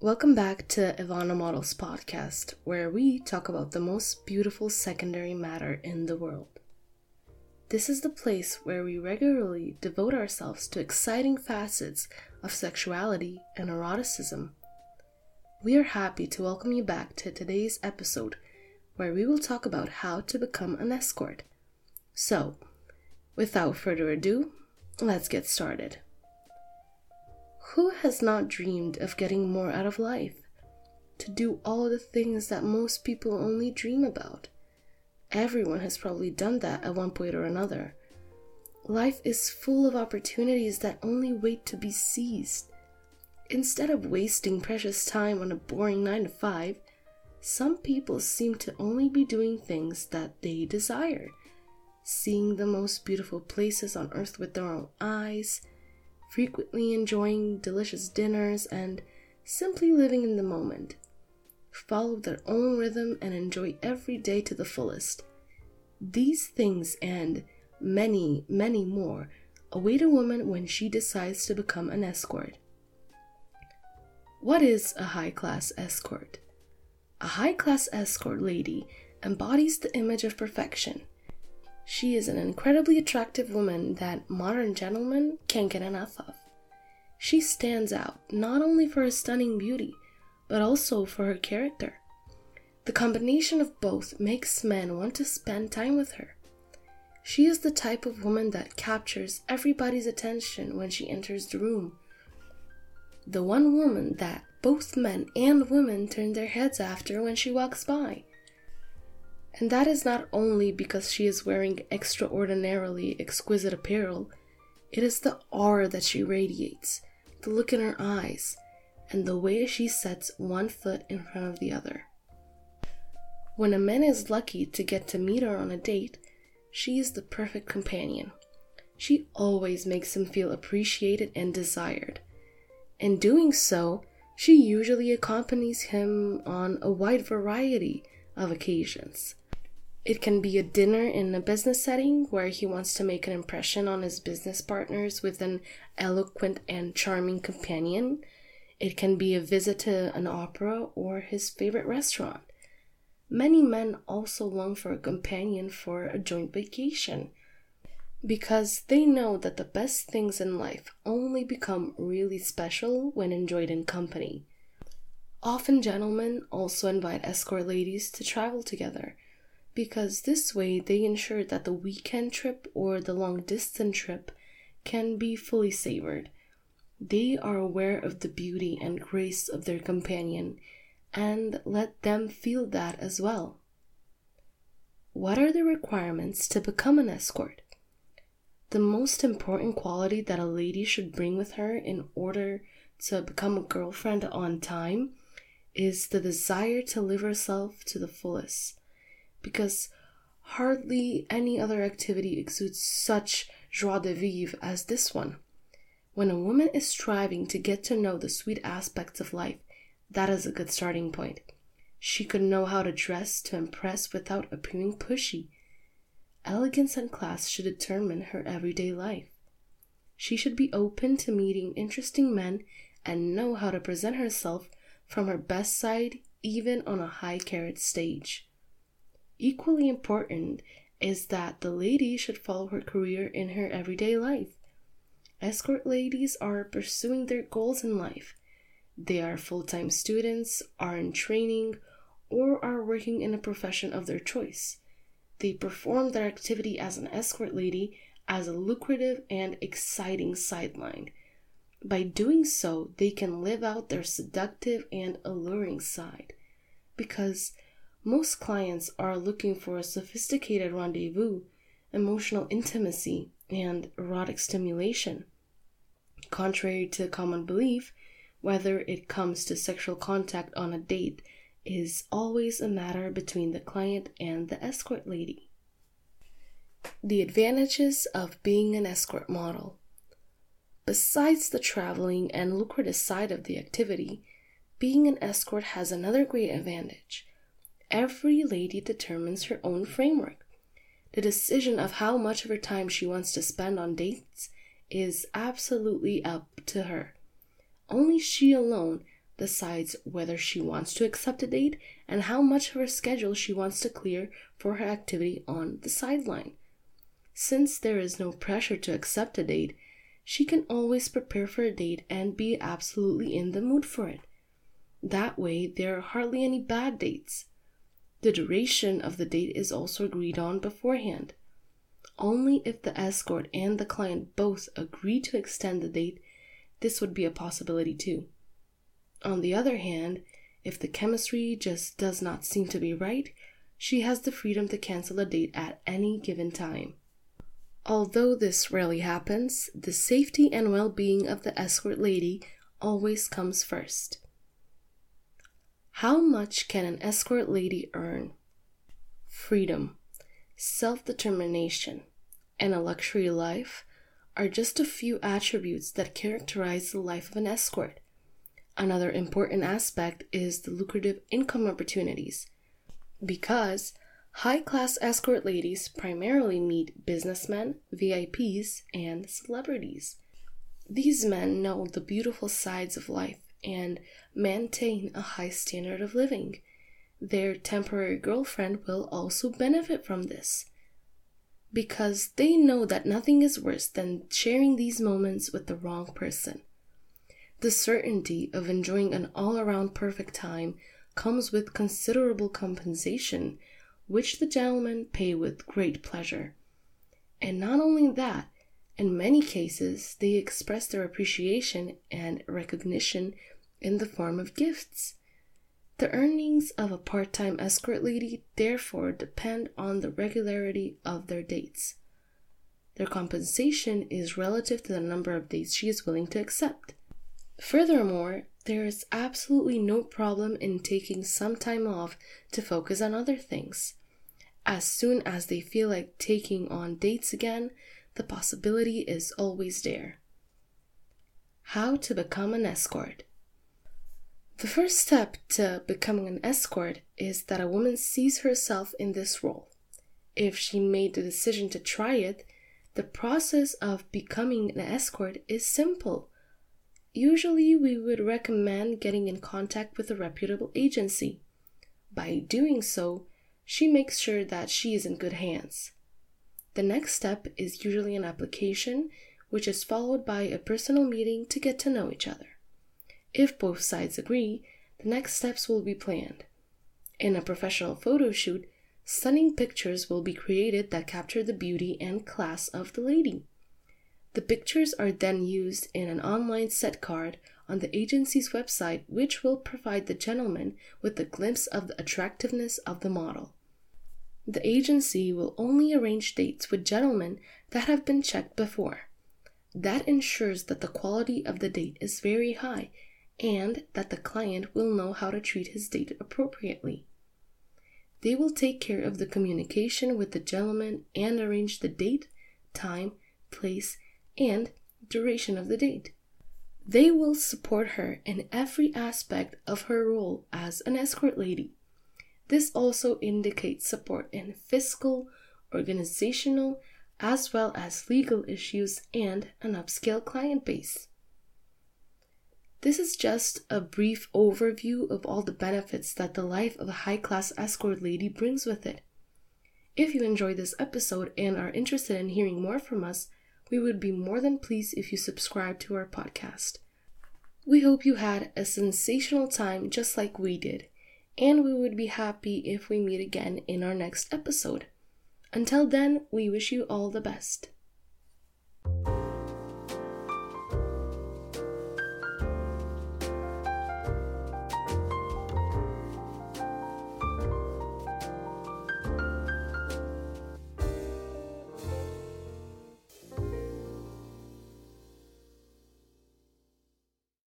Welcome back to Ivana Models Podcast, where we talk about the most beautiful secondary matter in the world. This is the place where we regularly devote ourselves to exciting facets of sexuality and eroticism. We are happy to welcome you back to today's episode, where we will talk about how to become an escort. So, without further ado, let's get started. Who has not dreamed of getting more out of life? To do all the things that most people only dream about. Everyone has probably done that at one point or another. Life is full of opportunities that only wait to be seized. Instead of wasting precious time on a boring 9 to 5, some people seem to only be doing things that they desire. Seeing the most beautiful places on earth with their own eyes, frequently enjoying delicious dinners, and simply living in the moment. Follow their own rhythm and enjoy every day to the fullest. These things and many, many more await a woman when she decides to become an escort. What is a high class escort? A high class escort lady embodies the image of perfection she is an incredibly attractive woman that modern gentlemen can't get enough of. She stands out not only for her stunning beauty, but also for her character. The combination of both makes men want to spend time with her. She is the type of woman that captures everybody's attention when she enters the room. The one woman that both men and women turn their heads after when she walks by. And that is not only because she is wearing extraordinarily exquisite apparel, it is the aura that she radiates, the look in her eyes, and the way she sets one foot in front of the other. When a man is lucky to get to meet her on a date, she is the perfect companion. She always makes him feel appreciated and desired. In doing so, she usually accompanies him on a wide variety of occasions. It can be a dinner in a business setting where he wants to make an impression on his business partners with an eloquent and charming companion. It can be a visit to an opera or his favorite restaurant. Many men also long for a companion for a joint vacation because they know that the best things in life only become really special when enjoyed in company. Often, gentlemen also invite escort ladies to travel together because this way they ensure that the weekend trip or the long distance trip can be fully savored. They are aware of the beauty and grace of their companion and let them feel that as well. What are the requirements to become an escort? The most important quality that a lady should bring with her in order to become a girlfriend on time is the desire to live herself to the fullest because hardly any other activity exudes such joie de vivre as this one. When a woman is striving to get to know the sweet aspects of life, that is a good starting point. She could know how to dress to impress without appearing pushy. Elegance and class should determine her everyday life. She should be open to meeting interesting men and know how to present herself from her best side, even on a high carat stage. Equally important is that the lady should follow her career in her everyday life. Escort ladies are pursuing their goals in life. They are full time students, are in training, or are working in a profession of their choice. They perform their activity as an escort lady as a lucrative and exciting sideline. By doing so, they can live out their seductive and alluring side. Because most clients are looking for a sophisticated rendezvous, emotional intimacy, and erotic stimulation. Contrary to common belief, whether it comes to sexual contact on a date is always a matter between the client and the escort lady. The advantages of being an escort model. Besides the traveling and lucrative side of the activity, being an escort has another great advantage Every lady determines her own framework. The decision of how much of her time she wants to spend on dates is absolutely up to her. Only she alone decides whether she wants to accept a date and how much of her schedule she wants to clear for her activity on the sideline. Since there is no pressure to accept a date, she can always prepare for a date and be absolutely in the mood for it. That way, there are hardly any bad dates. The duration of the date is also agreed on beforehand. Only if the escort and the client both agree to extend the date, this would be a possibility too. On the other hand, if the chemistry just does not seem to be right, she has the freedom to cancel a date at any given time. Although this rarely happens, the safety and well being of the escort lady always comes first. How much can an escort lady earn? Freedom, self determination, and a luxury life are just a few attributes that characterize the life of an escort. Another important aspect is the lucrative income opportunities, because high class escort ladies primarily meet businessmen, VIPs, and celebrities. These men know the beautiful sides of life and maintain a high standard of living. Their temporary girlfriend will also benefit from this because they know that nothing is worse than sharing these moments with the wrong person. The certainty of enjoying an all around perfect time comes with considerable compensation, which the gentlemen pay with great pleasure. And not only that, in many cases, they express their appreciation and recognition in the form of gifts. The earnings of a part time escort lady therefore depend on the regularity of their dates. Their compensation is relative to the number of dates she is willing to accept. Furthermore, there is absolutely no problem in taking some time off to focus on other things. As soon as they feel like taking on dates again, the possibility is always there. How to become an escort. The first step to becoming an escort is that a woman sees herself in this role. If she made the decision to try it, the process of becoming an escort is simple. Usually, we would recommend getting in contact with a reputable agency. By doing so, she makes sure that she is in good hands. The next step is usually an application, which is followed by a personal meeting to get to know each other. If both sides agree, the next steps will be planned. In a professional photo shoot, stunning pictures will be created that capture the beauty and class of the lady. The pictures are then used in an online set card on the agency's website, which will provide the gentleman with a glimpse of the attractiveness of the model. The agency will only arrange dates with gentlemen that have been checked before. That ensures that the quality of the date is very high and that the client will know how to treat his date appropriately. They will take care of the communication with the gentleman and arrange the date, time, place, and duration of the date. They will support her in every aspect of her role as an escort lady. This also indicates support in fiscal, organizational, as well as legal issues and an upscale client base. This is just a brief overview of all the benefits that the life of a high class escort lady brings with it. If you enjoyed this episode and are interested in hearing more from us, we would be more than pleased if you subscribe to our podcast. We hope you had a sensational time just like we did, and we would be happy if we meet again in our next episode. Until then, we wish you all the best.